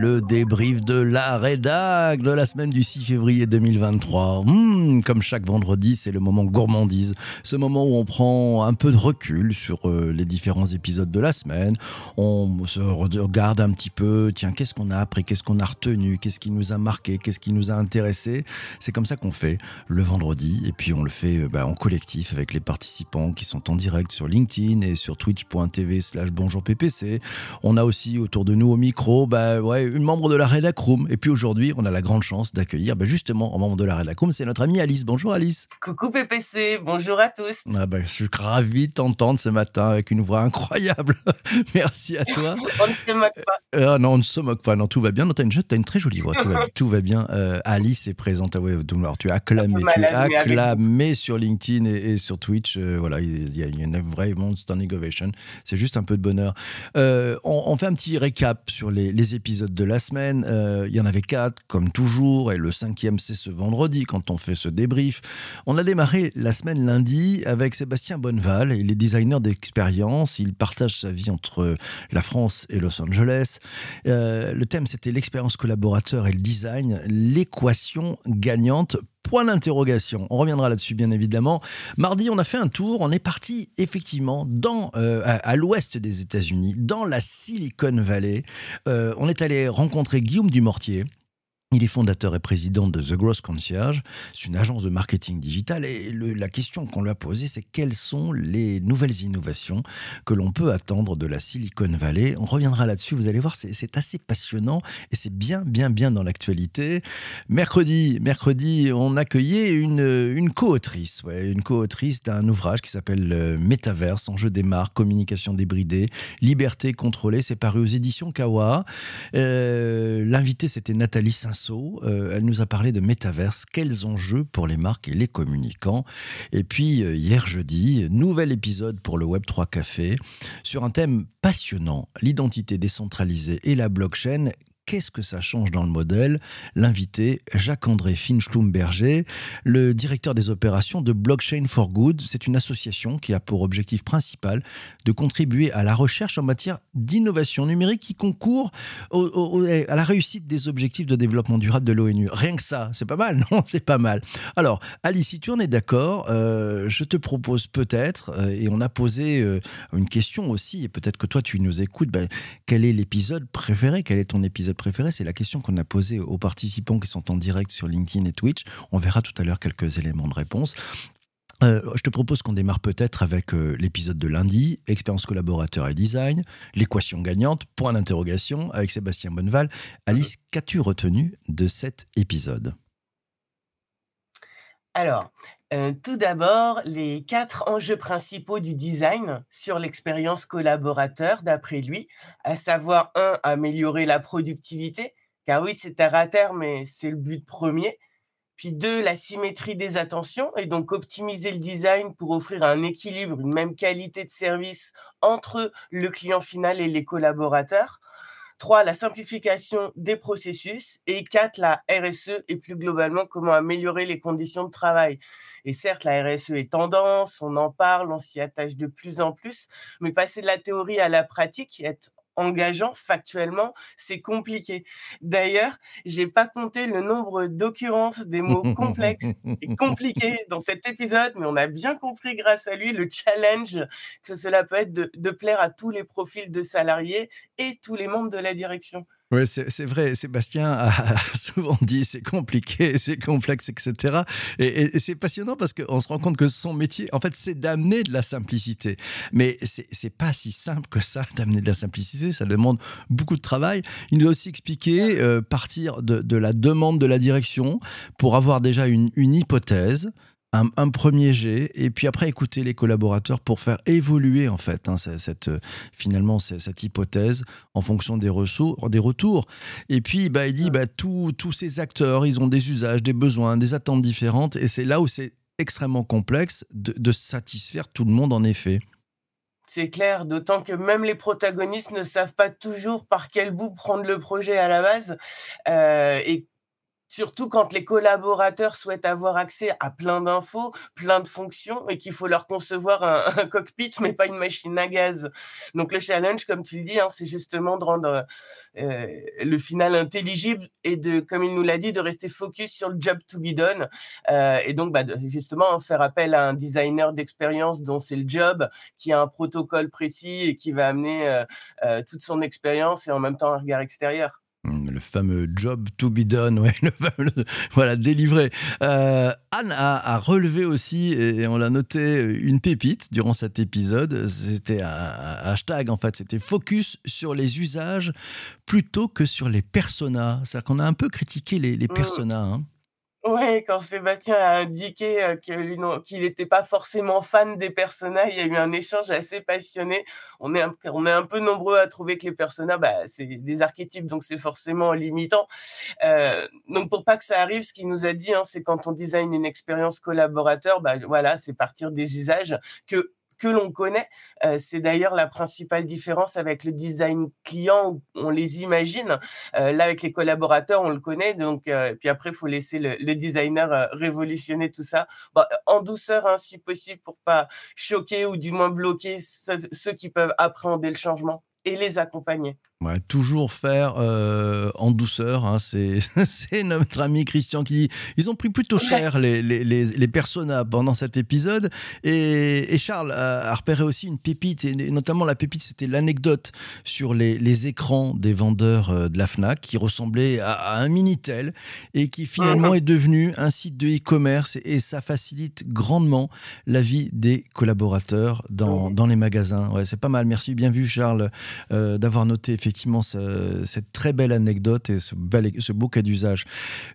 le débrief de la rédac de la semaine du 6 février 2023. Hmm, comme chaque vendredi, c'est le moment gourmandise. Ce moment où on prend un peu de recul sur euh, les différents épisodes de la semaine. On se regarde un petit peu, tiens, qu'est-ce qu'on a appris, qu'est-ce qu'on a retenu, qu'est-ce qui nous a marqué, qu'est-ce qui nous a intéressé. C'est comme ça qu'on fait le vendredi. Et puis on le fait euh, bah, en collectif avec les participants qui sont en direct sur LinkedIn et sur twitch.tv slash bonjour PPC. On a aussi autour de nous au micro, bah, ouais, une membre de la Redac Room. Et puis aujourd'hui, on a la grande chance d'accueillir bah, justement un membre de la Redac Room, c'est notre amie Alice. Bonjour Alice. Coucou PPC, bonjour à tous. Ah bah, je suis ravi de t'entendre ce matin avec une voix incroyable. Merci à toi. on ne se moque pas. Euh, non, on ne se moque pas. Non, tout va bien. tu as, as, une très jolie voix. Tout va, bien. Euh, Alice est présente. Ah ouais, alors, tu es acclamé. Tu es sur LinkedIn et, sur Twitch. voilà, il y, a, une vraie standing ovation. C'est juste un peu de bonheur. On, fait un petit récap sur les, les épisodes de la semaine. Euh, il y en avait quatre, comme toujours, et le cinquième, c'est ce vendredi, quand on fait ce débrief. On a démarré la semaine lundi avec Sébastien Bonneval. Il est designer d'expérience. Il partage sa vie entre la France et Los Angeles. Euh, le thème, c'était l'expérience collaborateur et le design, l'équation gagnante Point d'interrogation. On reviendra là-dessus, bien évidemment. Mardi, on a fait un tour. On est parti effectivement dans, euh, à, l'ouest des États-Unis, dans la Silicon Valley. Euh, on est allé rencontrer Guillaume Dumortier. Il est fondateur et président de The Gross Concierge. C'est une agence de marketing digital. Et la question qu'on lui a posée, c'est quelles sont les nouvelles innovations que l'on peut attendre de la Silicon Valley? On reviendra là-dessus. Vous allez voir, c'est assez passionnant et c'est bien, bien, bien dans l'actualité. Mercredi, mercredi, on accueillait une, une co-autrice, ouais, une co-autrice d'un ouvrage qui s'appelle euh, Métaverse, enjeu des marques, communication débridée, liberté contrôlée. C'est paru aux éditions Kawa. Euh, L'invité, c'était Nathalie Euh, elle nous a parlé de métaverse, quels enjeux pour les marques et les communicants. Et puis euh, hier jeudi, nouvel épisode pour le Web 3 Café sur un thème passionnant, l'identité décentralisée et la blockchain Qu'est-ce que ça change dans le modèle? L'invité, Jacques-André Finch-Schlumberger, le directeur des opérations de Blockchain for Good. C'est une association qui a pour objectif principal de contribuer à la recherche en matière d'innovation numérique qui concourt à la réussite des objectifs de développement durable de l'ONU. Rien que ça, c'est pas mal, non? C'est pas mal. Alors, Alice, si tu en es d'accord, euh, je te propose peut-être, euh, et on a posé euh, une question aussi, et peut-être que toi tu nous écoutes, ben, quel est l'épisode préféré? Quel est ton épisode préféré C'est la question qu'on a posée aux participants qui sont en direct sur LinkedIn et Twitch. On verra tout à l'heure quelques éléments de réponse. Euh, je te propose qu'on démarre peut-être avec euh, l'épisode de lundi, expérience collaborateur et design, l'équation gagnante, point d'interrogation avec Sébastien Bonneval. Alice, qu'as-tu retenu de cet épisode? Alors, euh, tout d'abord, les quatre enjeux principaux du design sur l'expérience collaborateur, d'après lui, à savoir, un, améliorer la productivité, car oui, c'est terre à terre, mais c'est le but premier. Puis deux, la symétrie des attentions, et donc optimiser le design pour offrir un équilibre, une même qualité de service entre le client final et les collaborateurs. 3. La simplification des processus. Et 4. La RSE et plus globalement, comment améliorer les conditions de travail. Et certes, la RSE est tendance, on en parle, on s'y attache de plus en plus, mais passer de la théorie à la pratique, être engageant factuellement, c'est compliqué. D'ailleurs, j'ai pas compté le nombre d'occurrences des mots complexes et compliqués dans cet épisode, mais on a bien compris grâce à lui le challenge que cela peut être de, de plaire à tous les profils de salariés et tous les membres de la direction. Oui, c'est vrai. Sébastien a souvent dit c'est compliqué, c'est complexe, etc. Et, c'est passionnant parce qu'on se rend compte que son métier, en fait, c'est d'amener de la simplicité. Mais c'est pas si simple que ça d'amener de la simplicité. Ça demande beaucoup de travail. Il nous a aussi expliqué euh, partir de, la demande de la direction pour avoir déjà une hypothèse un, premier jet, et puis après écouter les collaborateurs pour faire évoluer en fait hein, cette, finalement cette hypothèse en fonction des, ressources, des retours. Et puis bah, il dit bah, tous ces acteurs, ils ont des usages, des besoins, des attentes différentes, et c'est là où c'est extrêmement complexe de, satisfaire tout le monde en effet. C'est clair, d'autant que même les protagonistes ne savent pas toujours par quel bout prendre le projet à la base. Euh, et surtout quand les collaborateurs souhaitent avoir accès à plein d'infos, plein de fonctions, et qu'il faut leur concevoir un, cockpit, mais pas une machine à gaz. Donc le challenge, comme tu le dis, hein, c'est justement de rendre euh, le final intelligible et de, comme il nous l'a dit, de rester focus sur le job to be done. Euh, et donc, bah, justement, faire appel à un designer d'expérience dont c'est le job, qui a un protocole précis et qui va amener euh, toute son expérience et en même temps un regard extérieur. Le fameux job to be done, ouais, le fameux, voilà, délivré. Euh, Anne a, relevé aussi, et on l'a noté, une pépite durant cet épisode. C'était un, hashtag, en fait, c'était focus sur les usages plutôt que sur les personas. C'est-à-dire qu'on a un peu critiqué les, les mmh. personas. Hein. Ouais, quand Sébastien a indiqué euh, qu'il n'était pas forcément fan des personnages, il y a eu un échange assez passionné. On est un, on est un peu nombreux à trouver que les personnages, bah, c'est des archétypes, donc c'est forcément limitant. Euh, donc pour pas que ça arrive, ce qu'il nous a dit, hein, c'est quand on design une expérience collaborateur, bah, voilà, c'est partir des usages que que l'on connaît. Euh, c'est d'ailleurs la principale différence avec le design client on les imagine. Euh, là, avec les collaborateurs, on le connaît. Donc, euh, puis après, il faut laisser le, designer révolutionner tout ça en douceur, hein, si possible, pour pas choquer ou du moins bloquer ceux qui peuvent appréhender le changement et les accompagner toujours faire euh, en douceur. Hein, c'est notre ami Christian qui dit ils ont pris plutôt cher les, les, les, personas pendant cet épisode. Et, Charles a, repéré aussi une pépite, et notamment la pépite, c'était l'anecdote sur les, écrans des vendeurs euh, de la Fnac qui ressemblait à, un Minitel et qui finalement mhm. est devenu un site de e-commerce et, ça facilite grandement la vie des collaborateurs dans, dans les magasins. Ouais, c'est pas mal. Merci, bien vu Charles euh, d'avoir noté effectivement effectivement cette très belle anecdote et ce, ce beau cas d'usage.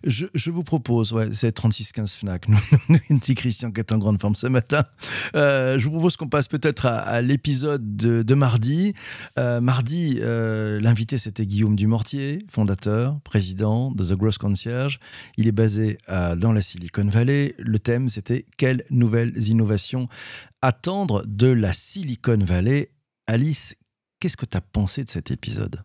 Je, vous propose, ouais, c'est 3615 Fnac, nous, dit Christian qui est en grande forme ce matin. Euh, je vous propose qu'on passe peut-être à, l'épisode de, mardi. Euh, mardi, euh, l'invité c'était Guillaume Dumortier, fondateur, président de The Gross Concierge. Il est basé dans la Silicon Valley. Le thème c'était quelles nouvelles innovations attendre de la Silicon Valley? Alice, Qu'est-ce que tu as pensé de cet épisode?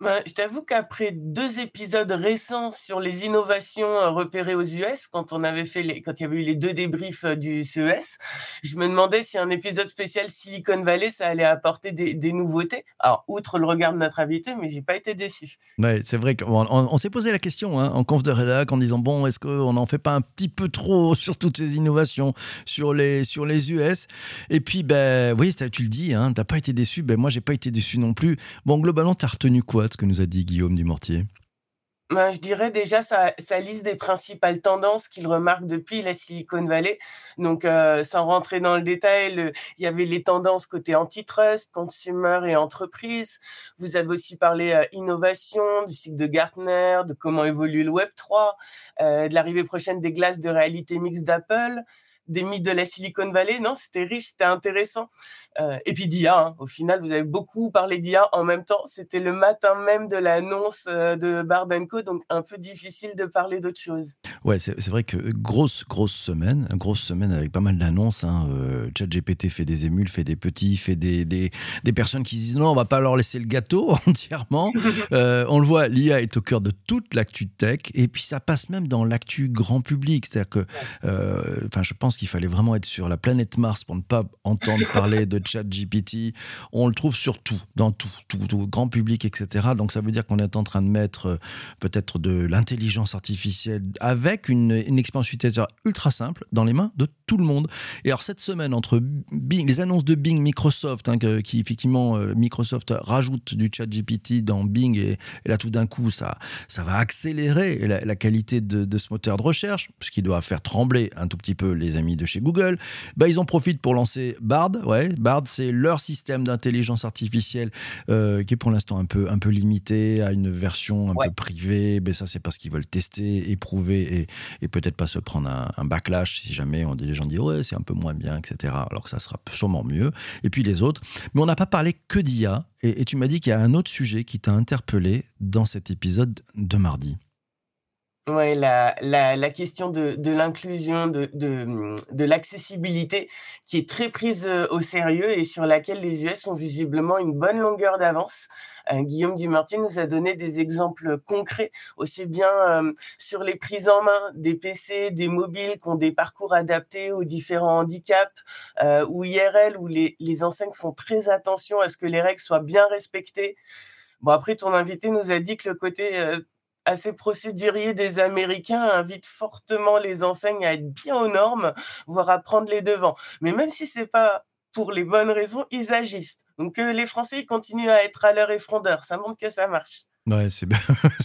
Bah, je t'avoue qu'après deux épisodes récents sur les innovations euh, repérées aux US, quand on avait fait quand il y avait eu les deux débriefs euh, du CES, je me demandais si un épisode spécial Silicon Valley, ça allait apporter des, nouveautés. Alors, outre le regard de notre invité, mais j'ai pas été déçu. Ouais, c'est vrai qu'on on, s'est posé la question hein, en conf de rédac en disant bon, est-ce qu'on n'en fait pas un petit peu trop sur toutes ces innovations sur les, sur les US Et puis, ben oui, tu le dis, hein, t'as pas été déçu. Ben moi, j'ai pas été déçu non plus. Bon, globalement, tu as retenu quoi? Ce que nous a dit Guillaume Dumortier ben, je dirais déjà sa, liste des principales tendances qu'il remarque depuis la Silicon Valley. Donc, euh, sans rentrer dans le détail, il y avait les tendances côté antitrust, consumer et entreprise. Vous avez aussi parlé euh, innovation, du cycle de Gartner, de comment évolue le Web 3, euh, de l'arrivée prochaine des glaces de réalité mixte d'Apple, des mythes de la Silicon Valley. Non, c'était riche, c'était intéressant. Euh, et puis d'IA, hein. au final, vous avez beaucoup parlé d'IA en même temps. C'était le matin même de l'annonce euh, de Barbenco, donc un peu difficile de parler d'autre chose. Ouais, c'est vrai que grosse, grosse semaine, grosse semaine avec pas mal d'annonces. Hein. Euh, ChatGPT fait des émules, fait des petits, fait des, des, des, personnes qui disent non, on va pas leur laisser le gâteau entièrement. on le voit, l'IA est au cœur de toute l'actu tech, et puis ça passe même dans l'actu grand public. C'est-à-dire que, enfin, je pense qu'il fallait vraiment être sur la planète Mars pour ne pas entendre parler de chat GPT, on le trouve sur tout, dans tout, tout, grand public, etc. Donc ça veut dire qu'on est en train de mettre euh, peut-être de l'intelligence artificielle avec une, une expérience utilisateur ultra simple dans les mains de tout le monde. Et alors cette semaine, entre Bing, les annonces de Bing, Microsoft, hein, qui effectivement, euh, Microsoft rajoute du chat GPT dans Bing, et, là tout d'un coup, ça, ça va accélérer la, qualité de, ce moteur de recherche, ce qui doit faire trembler un tout petit peu les amis de chez Google. Bah, ils en profitent pour lancer Bard. Ouais, Bard, c'est leur système d'intelligence artificielle euh, qui est pour l'instant un peu, un peu limité à une version un peu privée. Mais ça, c'est parce qu'ils veulent tester, éprouver et, et peut-être pas se prendre un, un backlash si jamais on, les gens disent ouais, c'est un peu moins bien, etc. Alors que ça sera sûrement mieux. Et puis les autres. Mais on n'a pas parlé que d'IA. Et, tu m'as dit qu'il y a un autre sujet qui t'a interpellé dans cet épisode de mardi. Oui, la, la, question de, de l'inclusion, de, de, de l'accessibilité, qui est très prise euh, au sérieux et sur laquelle les US ont visiblement une bonne longueur d'avance. Euh, Guillaume Dumartin nous a donné des exemples concrets, aussi bien euh, sur les prises en main des PC, des mobiles qui ont des parcours adaptés aux différents handicaps, ou IRL, où les, les enseignes font très attention à ce que les règles soient bien respectées. Bon, après, ton invité nous a dit que le côté assez procédurier des Américains invite fortement les enseignes à être bien aux normes, voire à prendre les devants. Mais même si c'est pas pour les bonnes raisons, ils agissent. Donc les Français continuent à être à leur effrondeur. Ça montre que ça marche. Ouais, c'est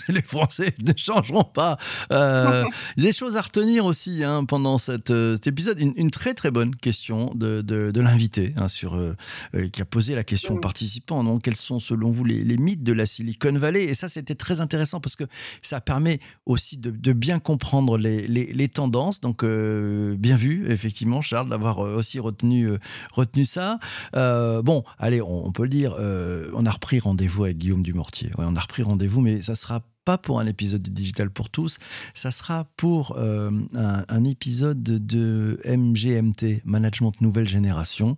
les Français ne changeront pas. Euh, des choses à retenir aussi hein, pendant cette, euh, cet épisode. Une, très très bonne question de, de, l'invité hein, sur euh, euh, qui a posé la question aux participants. Donc, quels sont selon vous les, les, mythes de la Silicon Valley? Et ça, c'était très intéressant parce que ça permet aussi de, de bien comprendre les, les, les tendances. Donc, bien vu, effectivement, Charles, d'avoir aussi retenu, retenu ça. bon, allez, on, peut le dire, on a repris rendez-vous avec Guillaume Dumortier. Ouais, on a repris rendez-vous, mais ça sera pas pour un épisode de Digital pour tous, ça sera pour euh, un, épisode de MGMT, Management Nouvelle Génération.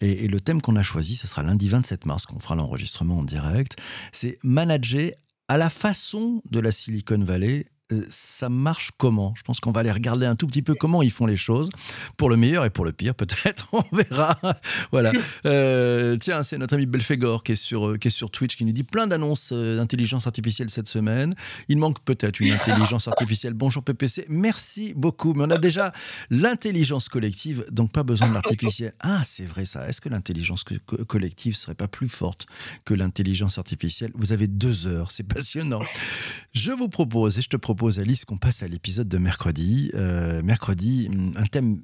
Et, et le thème qu'on a choisi, ce sera lundi 27 mars, qu'on fera l'enregistrement en direct, c'est manager à la façon de la Silicon Valley ça marche comment? Je pense qu'on va aller regarder un tout petit peu comment ils font les choses, pour le meilleur et pour le pire, peut-être, on verra. voilà. Euh, tiens, c'est notre ami Belfegor qui est, sur, euh, qui est sur Twitch qui nous dit plein d'annonces d'intelligence artificielle cette semaine. Il manque peut-être une intelligence artificielle. Bonjour PPC, merci beaucoup. Mais on a déjà l'intelligence collective, donc pas besoin de l'artificiel. Ah, c'est vrai ça. Est-ce que l'intelligence collective serait pas plus forte que l'intelligence artificielle? Vous avez deux heures, c'est passionnant. Je vous propose, et je te propose propose, Alice, qu'on passe à l'épisode de mercredi. Euh, mercredi, mm, un thème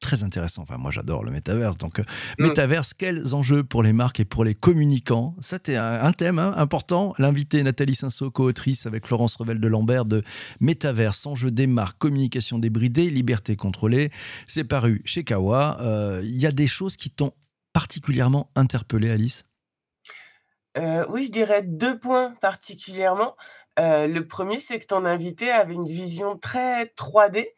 très intéressant. Enfin, moi, j'adore le métaverse. Donc, euh, mm. métaverse, quels enjeux pour les marques et pour les communicants? C'était un, thème hein, important. L'invité Nathalie Sinso, co-autrice avec Florence Revel de Lambert de Métaverse, enjeux des marques, communication débridée, liberté contrôlée. C'est paru chez Kawa. Euh, il y a des choses qui t'ont particulièrement interpellé, Alice? Oui, je dirais deux points particulièrement. Euh, le premier, c'est que ton invité avait une vision très 3D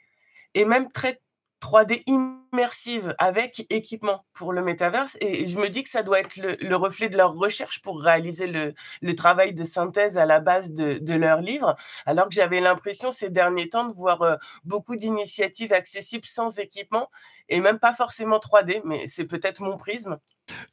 et même très 3D immersive avec équipement pour le métaverse. Et je me dis que ça doit être le, reflet de leur recherche pour réaliser le, travail de synthèse à la base de, leur livre. Alors que j'avais l'impression ces derniers temps de voir euh, beaucoup d'initiatives accessibles sans équipement et même pas forcément 3D, mais c'est peut-être mon prisme.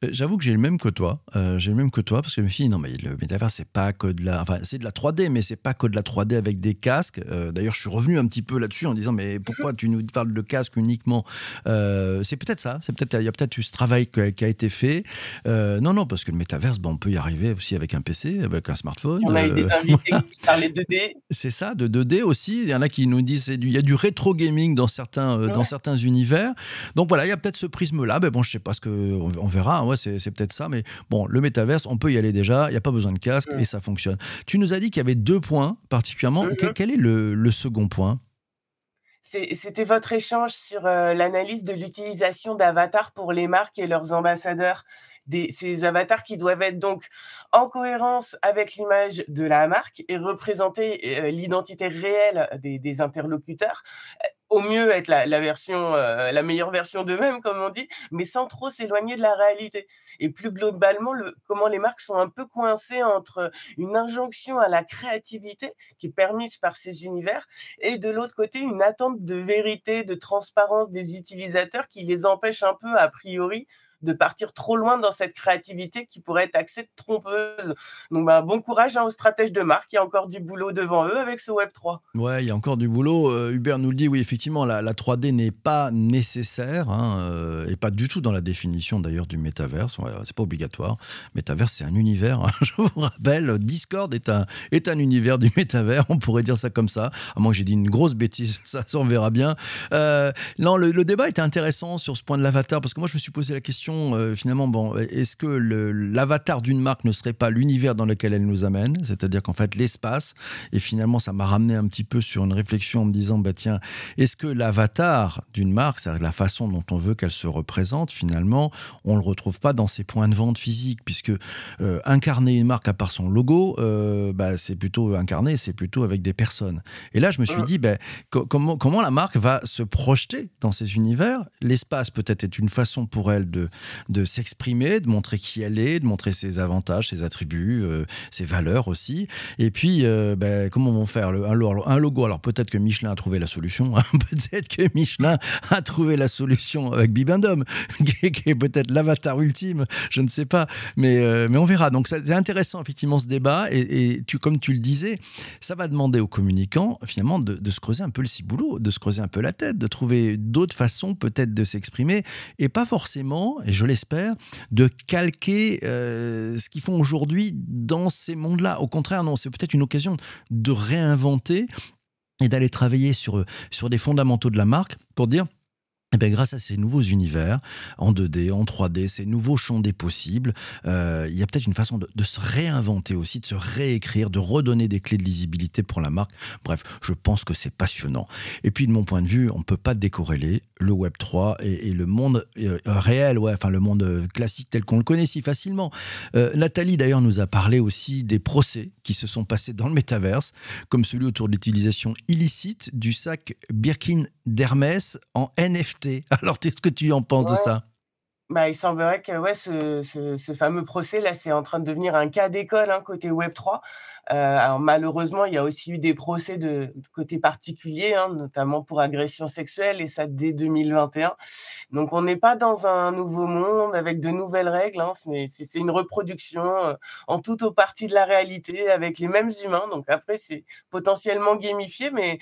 Euh, j'avoue que j'ai le même que toi. Euh, j'ai le même que toi parce que je me suis dit, non, mais le métaverse, c'est pas que de la. Enfin, c'est de la 3D, mais c'est pas que de la 3D avec des casques. Euh, d'ailleurs, je suis revenu un petit peu là-dessus en disant, mais pourquoi tu nous parles de casque uniquement? C'est peut-être ça. C'est peut-être Il y a peut-être eu ce travail qui a, été fait. non, non, parce que le métaverse, bon, on peut y arriver aussi avec un PC, avec un smartphone. On a eu des invités qui parlaient 2D. C'est ça, de 2D aussi. Il y en a qui nous disent, il y a du rétro gaming dans certains, dans certains univers. Donc voilà, il y a peut-être ce prisme-là. Mais bon, je sais pas ce que. On, verra. Ouais, c'est peut-être ça. Mais bon, le métaverse, on peut y aller déjà. Il n'y a pas besoin de casque et ça fonctionne. Tu nous as dit qu'il y avait deux points particulièrement. Quel est le, second point? C'était votre échange sur euh, l'analyse de l'utilisation d'avatars pour les marques et leurs ambassadeurs. Des, ces avatars qui doivent être donc en cohérence avec l'image de la marque et représenter euh, l'identité réelle des, des interlocuteurs au mieux être la, version, euh, la meilleure version d'eux-mêmes, comme on dit, mais sans trop s'éloigner de la réalité. Et plus globalement, le, comment les marques sont un peu coincées entre une injonction à la créativité qui est permise par ces univers et de l'autre côté une attente de vérité, de transparence des utilisateurs qui les empêche un peu, a priori, de partir trop loin dans cette créativité qui pourrait être axée trompeuse. Donc, bah, bon courage hein, aux stratèges de marque. Il y a encore du boulot devant eux avec ce Web 3. Ouais, il y a encore du boulot. Euh, Hubert nous le dit, oui, effectivement, la, 3D n'est pas nécessaire hein, euh, et pas du tout dans la définition d'ailleurs du métaverse. c'est pas obligatoire. Métaverse, c'est un univers. Hein, je vous rappelle, Discord est un, est un univers du métavers. On pourrait dire ça comme ça. À moins que j'ai dit une grosse bêtise, ça, on verra bien. Euh, non, le, débat était intéressant sur ce point de l'avatar parce que moi, je me suis posé la question finalement, bon, est-ce que l'avatar d'une marque ne serait pas l'univers dans lequel elle nous amène? C'est-à-dire qu'en fait, l'espace, et finalement, ça m'a ramené un petit peu sur une réflexion en me disant, bah tiens, est-ce que l'avatar d'une marque, c'est-à-dire la façon dont on veut qu'elle se représente, finalement, on le retrouve pas dans ses points de vente physiques, puisque euh, incarner une marque à part son logo, euh, bah, c'est plutôt incarné, c'est plutôt avec des personnes. Et là, je me suis dit, bah, comment, comment la marque va se projeter dans ces univers? L'espace peut-être est une façon pour elle de, de s'exprimer, de montrer qui elle est, de montrer ses avantages, ses attributs, euh, ses valeurs aussi. Et puis, bah, comment vont faire le, un, un logo? Alors peut-être que Michelin a trouvé la solution. Hein. peut-être que Michelin a trouvé la solution avec Bibendum, qui est, peut-être l'avatar ultime. Je ne sais pas, mais, euh, mais on verra. Donc c'est intéressant effectivement ce débat. Et, tu, comme tu le disais, ça va demander aux communicants finalement de, se creuser un peu le ciboulot, de se creuser un peu la tête, de trouver d'autres façons peut-être de s'exprimer et pas forcément, et je l'espère, de calquer euh, ce qu'ils font aujourd'hui dans ces mondes-là. Au contraire, non, c'est peut-être une occasion de réinventer et d'aller travailler sur, sur des fondamentaux de la marque pour dire eh bien, grâce à ces nouveaux univers en 2D, en 3D, ces nouveaux champs des possibles, euh, il y a peut-être une façon de, se réinventer aussi, de se réécrire, de redonner des clés de lisibilité pour la marque. Bref, je pense que c'est passionnant. Et puis, de mon point de vue, on ne peut pas décorréler le Web 3 et, le monde euh, réel, ouais, enfin le monde classique tel qu'on le connaît si facilement. Euh, Nathalie, d'ailleurs, nous a parlé aussi des procès qui se sont passés dans le métaverse, comme celui autour de l'utilisation illicite du sac Birkin d'Hermès en NFT Alors, qu'est-ce que tu en penses de ça? Bah, il semblerait que ouais, ce, fameux procès, là, c'est en train de devenir un cas d'école hein, côté Web3. Euh, alors, malheureusement, il y a aussi eu des procès de, côté particulier, hein, notamment pour agression sexuelle, et ça dès 2021. Donc, on n'est pas dans un nouveau monde avec de nouvelles règles, hein, mais c'est une reproduction euh, en tout au parti de la réalité avec les mêmes humains. Donc, après, c'est potentiellement gamifié, mais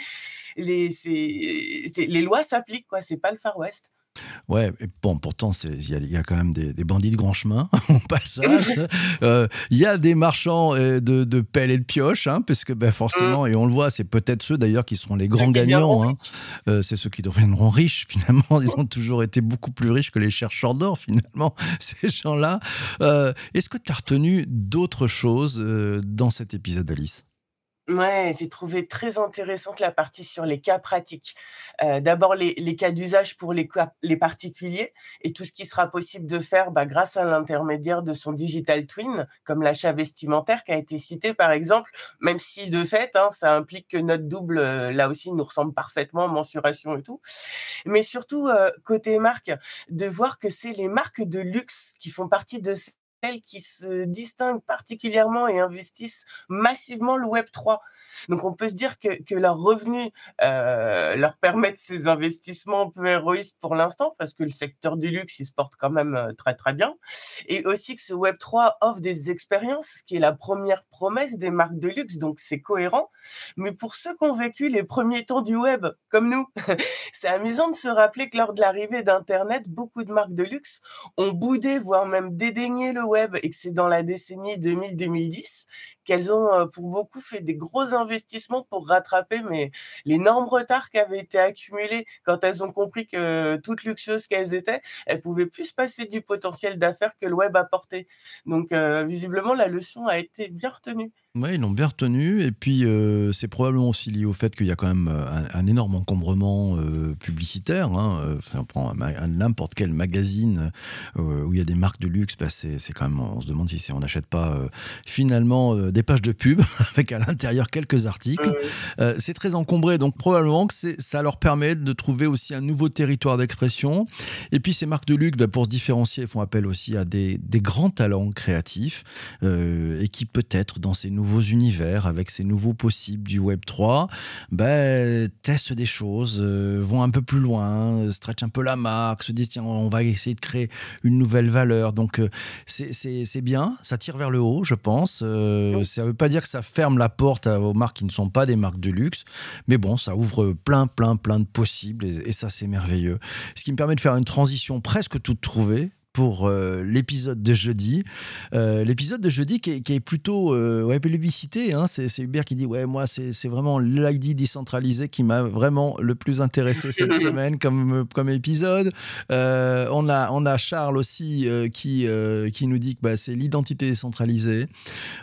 les, les lois s'appliquent, quoi. C'est pas le Far West. Ouais, bon, pourtant, il y, a quand même des, bandits de grand chemin au passage. Euh, il y a des marchands euh, de, de pelles et de pioches, hein, parce que ben, forcément, mm. et on le voit, c'est peut-être ceux d'ailleurs qui seront les grands gagnants. Hein. Euh, c'est ceux qui deviendront riches, finalement. Ils ont toujours été beaucoup plus riches que les chercheurs d'or, finalement, ces gens-là. Est-ce que tu as retenu d'autres choses dans cet épisode, Alice? Ouais, j'ai trouvé très intéressante la partie sur les cas pratiques. Euh, d'abord, les, cas d'usage pour les, les particuliers et tout ce qui sera possible de faire bah, grâce à l'intermédiaire de son digital twin, comme l'achat vestimentaire qui a été cité par exemple, même si de fait, hein, ça implique que notre double, euh, là aussi, nous ressemble parfaitement, mensuration et tout. Mais surtout, euh, côté marque, de voir que c'est les marques de luxe qui font partie de qui se distinguent particulièrement et investissent massivement le Web 3. Donc on peut se dire que, que leurs revenus euh, leur permettent ces investissements un peu héroïstes pour l'instant, parce que le secteur du luxe, il se porte quand même euh, très très bien. Et aussi que ce Web 3 offre des expériences, qui est la première promesse des marques de luxe, donc c'est cohérent. Mais pour ceux qui ont vécu les premiers temps du web, comme nous, c'est amusant de se rappeler que lors de l'arrivée d'Internet, beaucoup de marques de luxe ont boudé, voire même dédaigné le web, et que c'est dans la décennie 2000-2010 qu'elles ont euh, pour beaucoup fait des gros investissements pour rattraper mais l'énorme retard qui avait été accumulé quand elles ont compris que toutes luxueuses qu'elles étaient, elles pouvaient plus se passer du potentiel d'affaires que le web apportait. Donc euh, visiblement la leçon a été bien retenue. Oui, ils l'ont bien retenu. Et puis, euh, c'est probablement aussi lié au fait qu'il y a quand même euh, un, énorme encombrement euh, publicitaire. Hein. Enfin, on prend n'importe quel magazine où il y a des marques de luxe, bah, c'est quand même, on se demande si on n'achète pas finalement des pages de pub avec à l'intérieur quelques articles. c'est très encombré, donc probablement que ça leur permet de trouver aussi un nouveau territoire d'expression. Et puis ces marques de luxe, bah, pour se différencier, font appel aussi à des, grands talents créatifs et qui peut-être dans ces nouveaux univers, avec ces nouveaux possibles du Web 3, bah, testent des choses, vont un peu plus loin, stretch un peu la marque, se disent tiens on va essayer de créer une nouvelle valeur. Donc euh, c'est bien, ça tire vers le haut, je pense. Euh, ça ne veut pas dire que ça ferme la porte aux marques qui ne sont pas des marques de luxe, mais bon, ça ouvre plein, plein, plein de possibles et ça c'est merveilleux. Ce qui me permet de faire une transition presque toute trouvée pour euh, l'épisode de jeudi. Euh, l'épisode de jeudi qui est, plutôt euh, ouais, plébiscité. Hein. C'est, Hubert qui dit Ouais, moi, c'est, vraiment l'ID décentralisé qui m'a vraiment le plus intéressé cette semaine comme, comme épisode. on, a, on a Charles aussi qui, qui nous dit que bah, c'est l'identité décentralisée.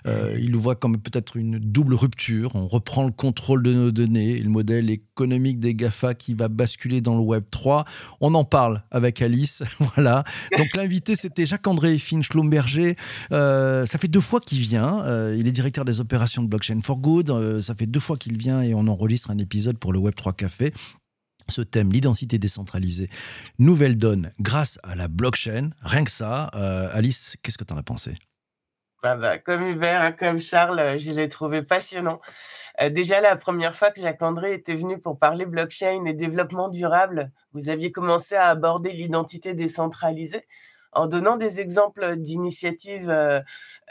il le voit comme peut-être une double rupture. On reprend le contrôle de nos données, le modèle économique des GAFA qui va basculer dans le Web 3. On en parle avec Alice. voilà. Donc l'invité, c'était Jacques-André Finch-Lomberger. Euh, ça fait deux fois qu'il vient. Euh, il est directeur des opérations de Blockchain for Good. Euh, ça fait deux fois qu'il vient et on enregistre un épisode pour le Web3 Café. Ce thème, l'identité décentralisée, nouvelle donne grâce à la blockchain. Rien que ça. Alice, qu'est-ce que tu en as pensé? Ah bah, Comme Hubert, hein, comme Charles, je l'ai trouvé passionnant. déjà, la première fois que Jacques-André était venu pour parler blockchain et développement durable, vous aviez commencé à aborder l'identité décentralisée en donnant des exemples d'initiatives euh,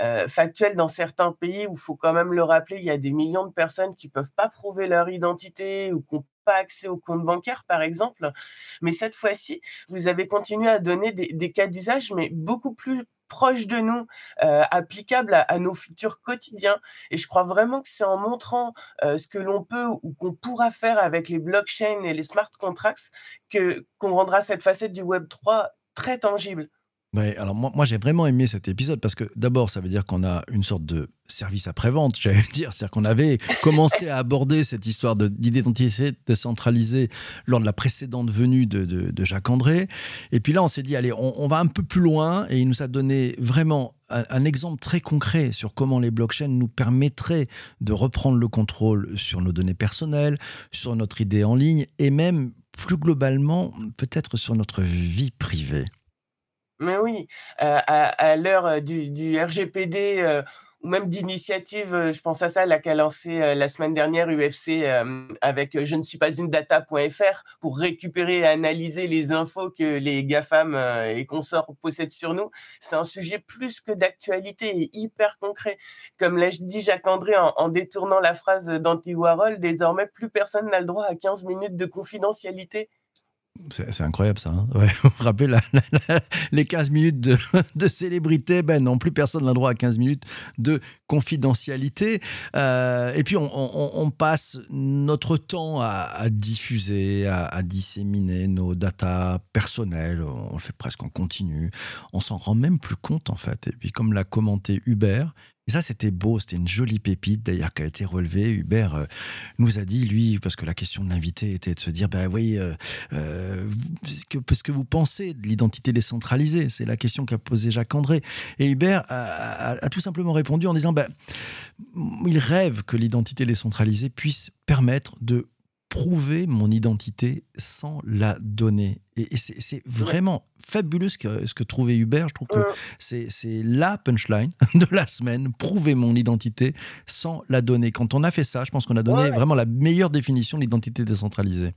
euh, factuelles dans certains pays où il faut quand même le rappeler, il y a des millions de personnes qui ne peuvent pas prouver leur identité ou qui n'ont pas accès au compte bancaire, par exemple. Mais cette fois-ci, vous avez continué à donner des, cas d'usage, mais beaucoup plus proches de nous, euh, applicables à, nos futurs quotidiens. Et je crois vraiment que c'est en montrant ce que l'on peut ou qu'on pourra faire avec les blockchains et les smart contracts que qu'on rendra cette facette du Web 3 très tangible alors moi, j'ai vraiment aimé cet épisode parce que d'abord, ça veut dire qu'on a une sorte de service après-vente, j'allais dire. C'est-à-dire qu'on avait commencé à aborder cette histoire d'identité décentralisée lors de la précédente venue de, Jacques André. Et puis là, on s'est dit, allez, on, va un peu plus loin et il nous a donné vraiment un, exemple très concret sur comment les blockchains nous permettraient de reprendre le contrôle sur nos données personnelles, sur notre idée en ligne et même plus globalement, peut-être sur notre vie privée. Mais oui, à l'heure, du RGPD, ou même d'initiatives, je pense à ça, là, qu'a lancé, la semaine dernière UFC, avec, je ne suis pas une data.fr pour récupérer et analyser les infos que les GAFAM, et consorts possèdent sur nous. C'est un sujet plus que d'actualité et hyper concret. Comme l'a dit Jacques-André en détournant la phrase d'Andy Warhol, désormais plus personne n'a le droit à 15 minutes de confidentialité. C'est incroyable ça. Hein. vous vous rappelez les 15 minutes de, célébrité? Ben non, plus personne n'a droit à 15 minutes de confidentialité. Euh, et puis on, passe notre temps à, diffuser, à, à, disséminer nos datas personnelles. On le fait presque en continu. On s'en rend même plus compte en fait. Et puis comme l'a commenté Hubert, et ça, c'était beau, c'était une jolie pépite d'ailleurs qui a été relevée. Hubert euh, nous a dit, lui, parce que la question de l'invité était de se dire, ben oui, euh, euh, parce que vous pensez de l'identité décentralisée C'est la question qu'a posée Jacques André. Et Hubert a, tout simplement répondu en disant, ben, il rêve que l'identité décentralisée puisse permettre de prouver mon identité sans la donner. Et, c'est vraiment fabuleux ce que, ce que trouvait Hubert. Je trouve que c'est la punchline de la semaine, prouver mon identité sans la donner. Quand on a fait ça, je pense qu'on a donné vraiment la meilleure définition de l'identité décentralisée.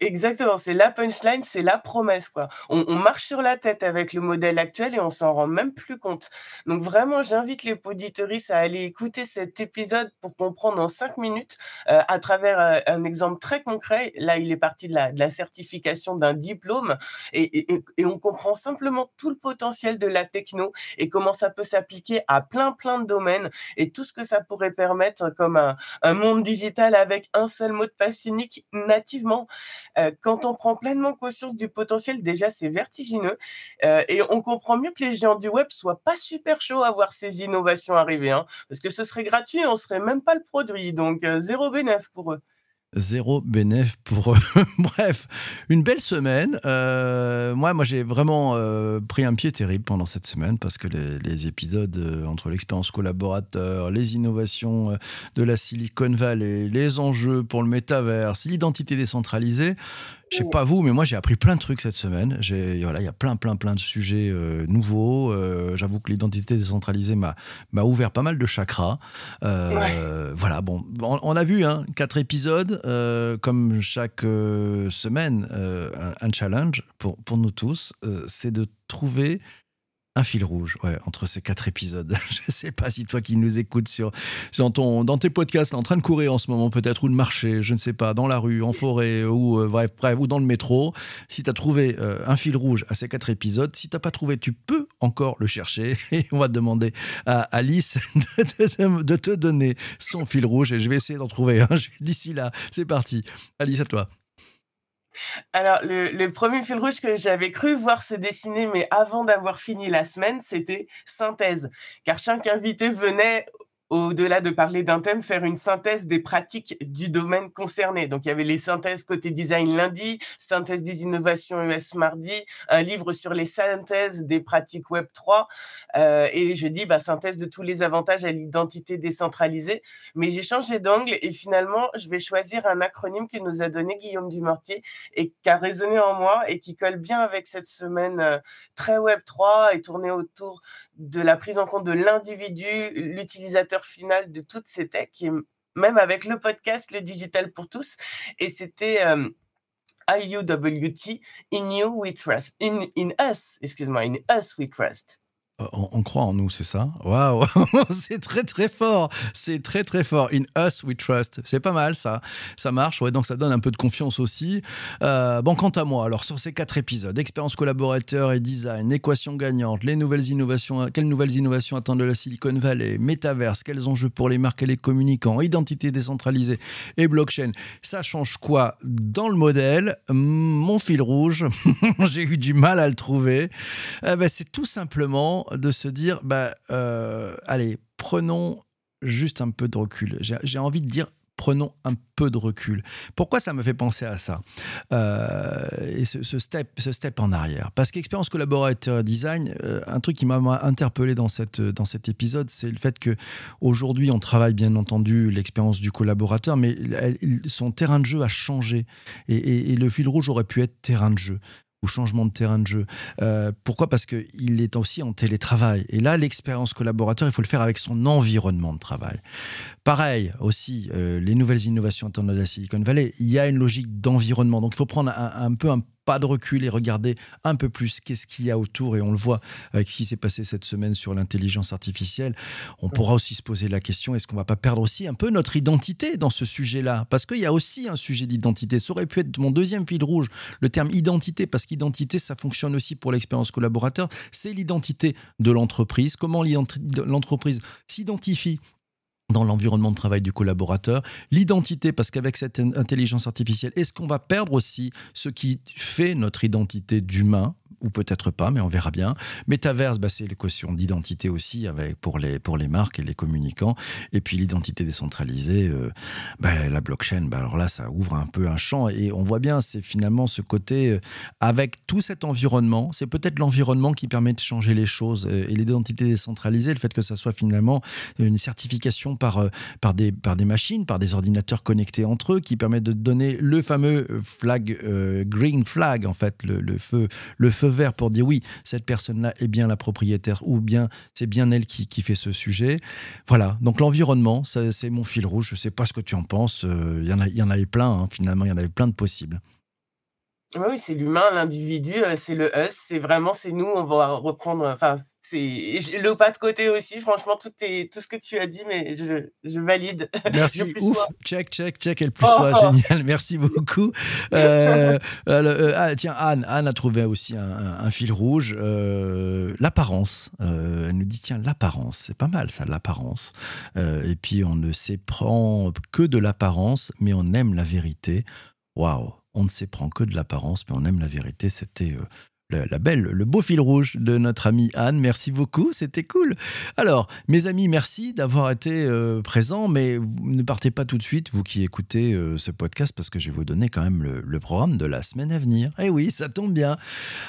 Exactement, c'est la punchline, c'est la promesse, quoi. On, marche sur la tête avec le modèle actuel et on s'en rend même plus compte. Donc vraiment, j'invite les auditoristes à aller écouter cet épisode pour comprendre en cinq minutes, euh, à travers euh, un exemple très concret. Là, il est parti de la, de la certification d'un diplôme et, et, et, on comprend simplement tout le potentiel de la techno et comment ça peut s'appliquer à plein, plein de domaines et tout ce que ça pourrait permettre comme un, un monde digital avec un seul mot de passe unique nativement. Euh, quand on prend pleinement conscience du potentiel, déjà, c'est vertigineux. Euh, et on comprend mieux que les géants du web soient pas super chauds à voir ces innovations arriver. Hein, parce que ce serait gratuit, on serait même pas le produit. Donc, euh, zéro bénéf pour eux. Zéro bénéf pour Bref, une belle semaine. Euh, moi, moi j'ai vraiment euh, pris un pied terrible pendant cette semaine parce que les, épisodes euh, entre l'expérience collaborateur, les innovations de la Silicon Valley, les enjeux pour le métaverse, l'identité décentralisée, je sais pas vous, mais moi j'ai appris plein de trucs cette semaine. Voilà, il y a plein, plein, plein de sujets euh, nouveaux. Euh, j'avoue que l'identité décentralisée m'a ouvert pas mal de chakras. Euh, voilà, bon, on, a vu hein, quatre épisodes, comme chaque semaine, un, un, challenge pour, pour nous tous, c'est de trouver un fil rouge entre ces quatre épisodes. Je ne sais pas si toi qui nous écoutes sur, ton, dans tes podcasts, en train de courir en ce moment peut-être, ou de marcher, je ne sais pas, dans la rue, en forêt, ou, euh, bref, bref, ou dans le métro, si tu as trouvé euh, un fil rouge à ces quatre épisodes, si tu n'as pas trouvé, tu peux encore le chercher. Et on va demander à Alice de te donner son fil rouge, et je vais essayer d'en trouver un d'ici là. C'est parti. Alice, à toi. Alors, le, premier fil rouge que j'avais cru voir se dessiner, mais avant d'avoir fini la semaine, c'était synthèse. Car chaque invité venait au-delà de parler d'un thème, faire une synthèse des pratiques du domaine concerné. Donc, il y avait les synthèses côté design lundi, synthèse des innovations US mardi, un livre sur les synthèses des pratiques Web 3, euh, et je dis bah, synthèse de tous les avantages à l'identité décentralisée. Mais j'ai changé d'angle et finalement, je vais choisir un acronyme que nous a donné Guillaume Dumortier et qui a résonné en moi et qui colle bien avec cette semaine euh, très Web 3 et tournée autour de la prise en compte de l'individu, l'utilisateur final de toutes ces techs, même avec le podcast Le Digital pour tous. Et c'était euh, IUWT, In You We Trust, in, in Us, excuse-moi, In Us We Trust. Euh, on, croit en nous, c'est ça Waouh C'est très très fort C'est très très fort. In us we trust. C'est pas mal ça. Ça marche, ouais, donc ça donne un peu de confiance aussi. Euh, bon, quant à moi, alors sur ces quatre épisodes, expérience collaborateur et design, équation gagnante, les nouvelles innovations, quelles nouvelles innovations attendent de la Silicon Valley, métaverse, quels enjeux pour les marques et les communicants, identité décentralisée et blockchain, ça change quoi dans le modèle Mon fil rouge, j'ai eu du mal à le trouver. Eh ben, c'est tout simplement de se dire, bah, euh, allez, prenons juste un peu de recul. J'ai envie de dire, prenons un peu de recul. Pourquoi ça me fait penser à ça euh, Et ce, step, ce step en arrière? Parce qu'expérience collaborateur design, euh, un truc qui m'a interpellé dans, cette, dans cet épisode, c'est le fait que aujourd'hui on travaille bien entendu l'expérience du collaborateur, mais son terrain de jeu a changé. et le fil rouge aurait pu être terrain de jeu ou changement de terrain de jeu. Euh, pourquoi? Parce qu'il est aussi en télétravail. Et là, l'expérience collaborateur, il faut le faire avec son environnement de travail. Pareil aussi, euh, les nouvelles innovations internationales de la Silicon Valley, il y a une logique d'environnement. Donc il faut prendre un peu un pas de recul et regarder un peu plus qu'est-ce qu'il y a autour. Et on le voit avec ce qui s'est passé cette semaine sur l'intelligence artificielle. On pourra aussi se poser la question est-ce qu'on va pas perdre aussi un peu notre identité dans ce sujet-là? Parce qu'il y a aussi un sujet d'identité. Ça aurait pu être mon deuxième fil rouge, le terme identité, parce qu'identité, ça fonctionne aussi pour l'expérience collaborateur. C'est l'identité de l'entreprise. Comment l'entreprise s'identifie dans l'environnement de travail du collaborateur, l'identité, parce qu'avec cette intelligence artificielle, est-ce qu'on va perdre aussi ce qui fait notre identité d'humain? Ou peut-être pas, mais on verra bien. Metaverse, bah, c'est l'équation d'identité aussi avec, pour, les, pour les marques et les communicants. Et puis l'identité décentralisée, euh, bah, la blockchain, bah, alors là, ça ouvre un peu un champ. Et on voit bien, c'est finalement ce côté, euh, avec tout cet environnement, c'est peut-être l'environnement qui permet de changer les choses. Euh, et l'identité décentralisée, le fait que ça soit finalement une certification par, par, des, par des machines, par des ordinateurs connectés entre eux, qui permet de donner le fameux flag, green flag, en fait, le feu vert pour dire oui, cette personne-là est bien la propriétaire ou bien c'est bien elle qui, qui, fait ce sujet. Voilà, donc l'environnement, c'est mon fil rouge. Je ne sais pas ce que tu en penses. Euh, il y, en a, y en avait plein, hein, finalement, il y en avait plein de possibles. Oui, c'est l'humain, l'individu, euh, c'est le us, c'est vraiment, c'est nous, on va reprendre, enfin, le pas de côté aussi. Franchement, tout, est, tout ce que tu as dit, mais je, je valide. Merci. Ouf. Check, check, check. Elle plus oh. Génial. Merci beaucoup. Euh, euh, ah, tiens, Anne, Anne a trouvé aussi un, fil rouge. Euh, l'apparence. elle nous dit tiens, l'apparence. C'est pas mal, ça, l'apparence. et puis, on ne s'éprend que de l'apparence, mais on aime la vérité. Waouh. On ne s'éprend que de l'apparence, mais on aime la vérité. C'était la belle, le beau fil rouge de notre amie Anne. Merci beaucoup, c'était cool. Alors, mes amis, merci d'avoir été euh, présents, mais ne partez pas tout de suite, vous qui écoutez euh, ce podcast, parce que je vais vous donner quand même le, programme de la semaine à venir. Eh oui, ça tombe bien.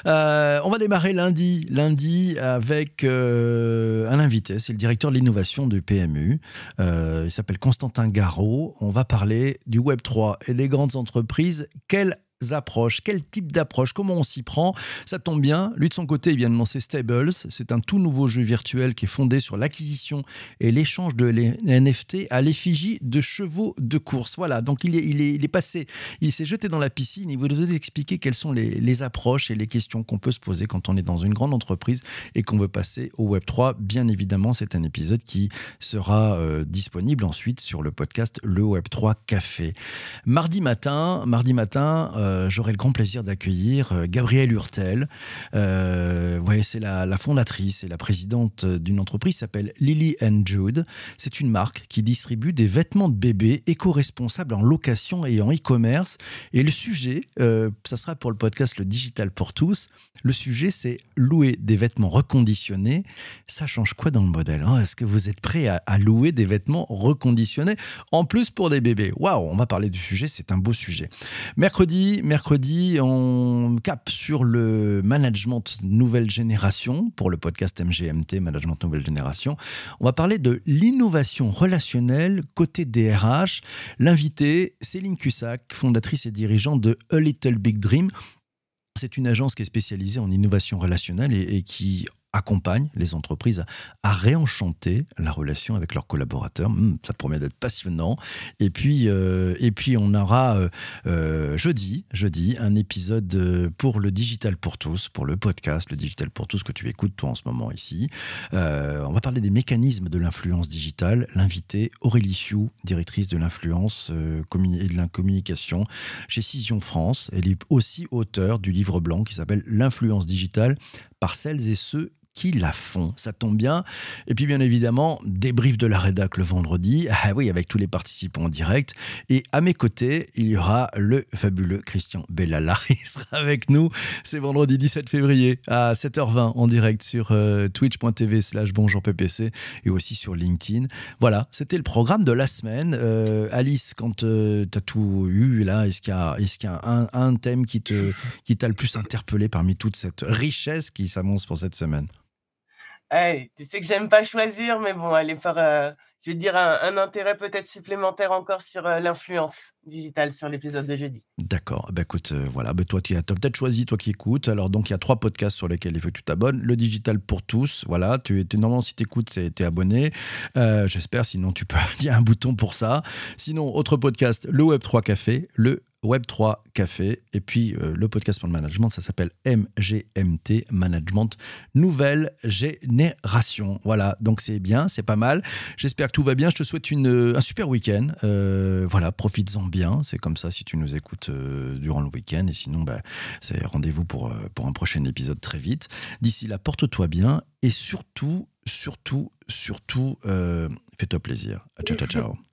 Euh, on va démarrer lundi, lundi avec un invité, c'est le directeur de l'innovation du PMU. il s'appelle Constantin Garot. On va parler du Web 3 et des grandes entreprises. Quelle approches, quel type d'approche, comment on s'y prend? Ça tombe bien, lui de son côté, il vient de lancer Stables. C'est un tout nouveau jeu virtuel qui est fondé sur l'acquisition et l'échange de NFT à l'effigie de chevaux de course. Voilà, donc il est, passé, il s'est jeté dans la piscine. Il vous expliquer quelles sont les, les approches et les questions qu'on peut se poser quand on est dans une grande entreprise et qu'on veut passer au Web3. Bien évidemment, c'est un épisode qui sera euh, disponible ensuite sur le podcast Le Web3 Café. Mardi matin, mardi matin, euh, euh, j'aurai le grand plaisir d'accueillir euh, Gabrielle Hurtel. Euh, ouais, c'est la, fondatrice et la présidente d'une entreprise qui s'appelle Lily and Jude. C'est une marque qui distribue des vêtements de bébé éco-responsables en location et en e-commerce. Et le sujet, ça sera pour le podcast Le Digital pour tous. Le sujet, c'est louer des vêtements reconditionnés. Ça change quoi dans le modèle hein? Est-ce que vous êtes prêt à, louer des vêtements reconditionnés En plus pour des bébés? Waouh, on va parler du sujet, c'est un beau sujet. Mercredi, mercredi, on cap sur le management nouvelle génération pour le podcast MGMT, Management Nouvelle Génération. On va parler de l'innovation relationnelle côté DRH. L'invité, Céline Cussac, fondatrice et dirigeante de A Little Big Dream. C'est une agence qui est spécialisée en innovation relationnelle et, et qui accompagne les entreprises à, réenchanter la relation avec leurs collaborateurs. Hmm, ça promet d'être passionnant. Et puis, euh, et puis on aura euh, euh, jeudi, jeudi un épisode pour le Digital pour tous, pour le podcast, le Digital pour tous que tu écoutes toi en ce moment ici. on va parler des mécanismes de l'influence digitale. L'invité Aurélie Fiou, directrice de l'influence et de la communication chez Cision France. Elle est aussi auteure du livre blanc qui s'appelle L'influence digitale par celles et ceux qui la font. Ça tombe bien. Et puis, bien évidemment, débrief de la rédac le vendredi. Ah oui, avec tous les participants en direct. Et à mes côtés, il y aura le fabuleux Christian Bellala. Il sera avec nous. C'est vendredi 17 février à 7h20 en direct sur euh, twitch.tv slash bonjour PPC et aussi sur LinkedIn. Voilà, c'était le programme de la semaine. Euh, Alice, quand euh, tu as tout eu là, est-ce qu'il y a, un, un, thème qui, te, qui t'a le plus interpellé parmi toute cette richesse qui s'annonce pour cette semaine? Tu sais que j'aime pas choisir, mais bon, aller faire, euh, je vais dire, un, intérêt peut-être supplémentaire encore sur euh, l'influence digitale sur l'épisode de jeudi. D'accord. Bah, écoute, euh, voilà. Bah, toi, tu as, peut-être choisi, toi qui écoutes. Alors, donc, il y a trois podcasts sur lesquels il faut que tu t'abonnes. Le digital pour tous. Voilà. Tu es, normalement, si tu écoutes, tu es abonné. J'espère. Sinon, tu peux. Il y a un bouton pour ça. Sinon, autre podcast, le Web3 Café. Le Web3 Café. Et puis euh, le podcast pour le management, ça s'appelle MGMT, Management Nouvelle Génération. Voilà, donc c'est bien, c'est pas mal. J'espère que tout va bien. Je te souhaite une, un super week-end. Euh, voilà, profites-en bien. C'est comme ça si tu nous écoutes euh, durant le week-end. Et sinon, bah, c'est rendez-vous pour, pour un prochain épisode très vite. D'ici là, porte-toi bien et surtout, surtout, surtout, fais-toi plaisir. Ciao, ciao, ciao.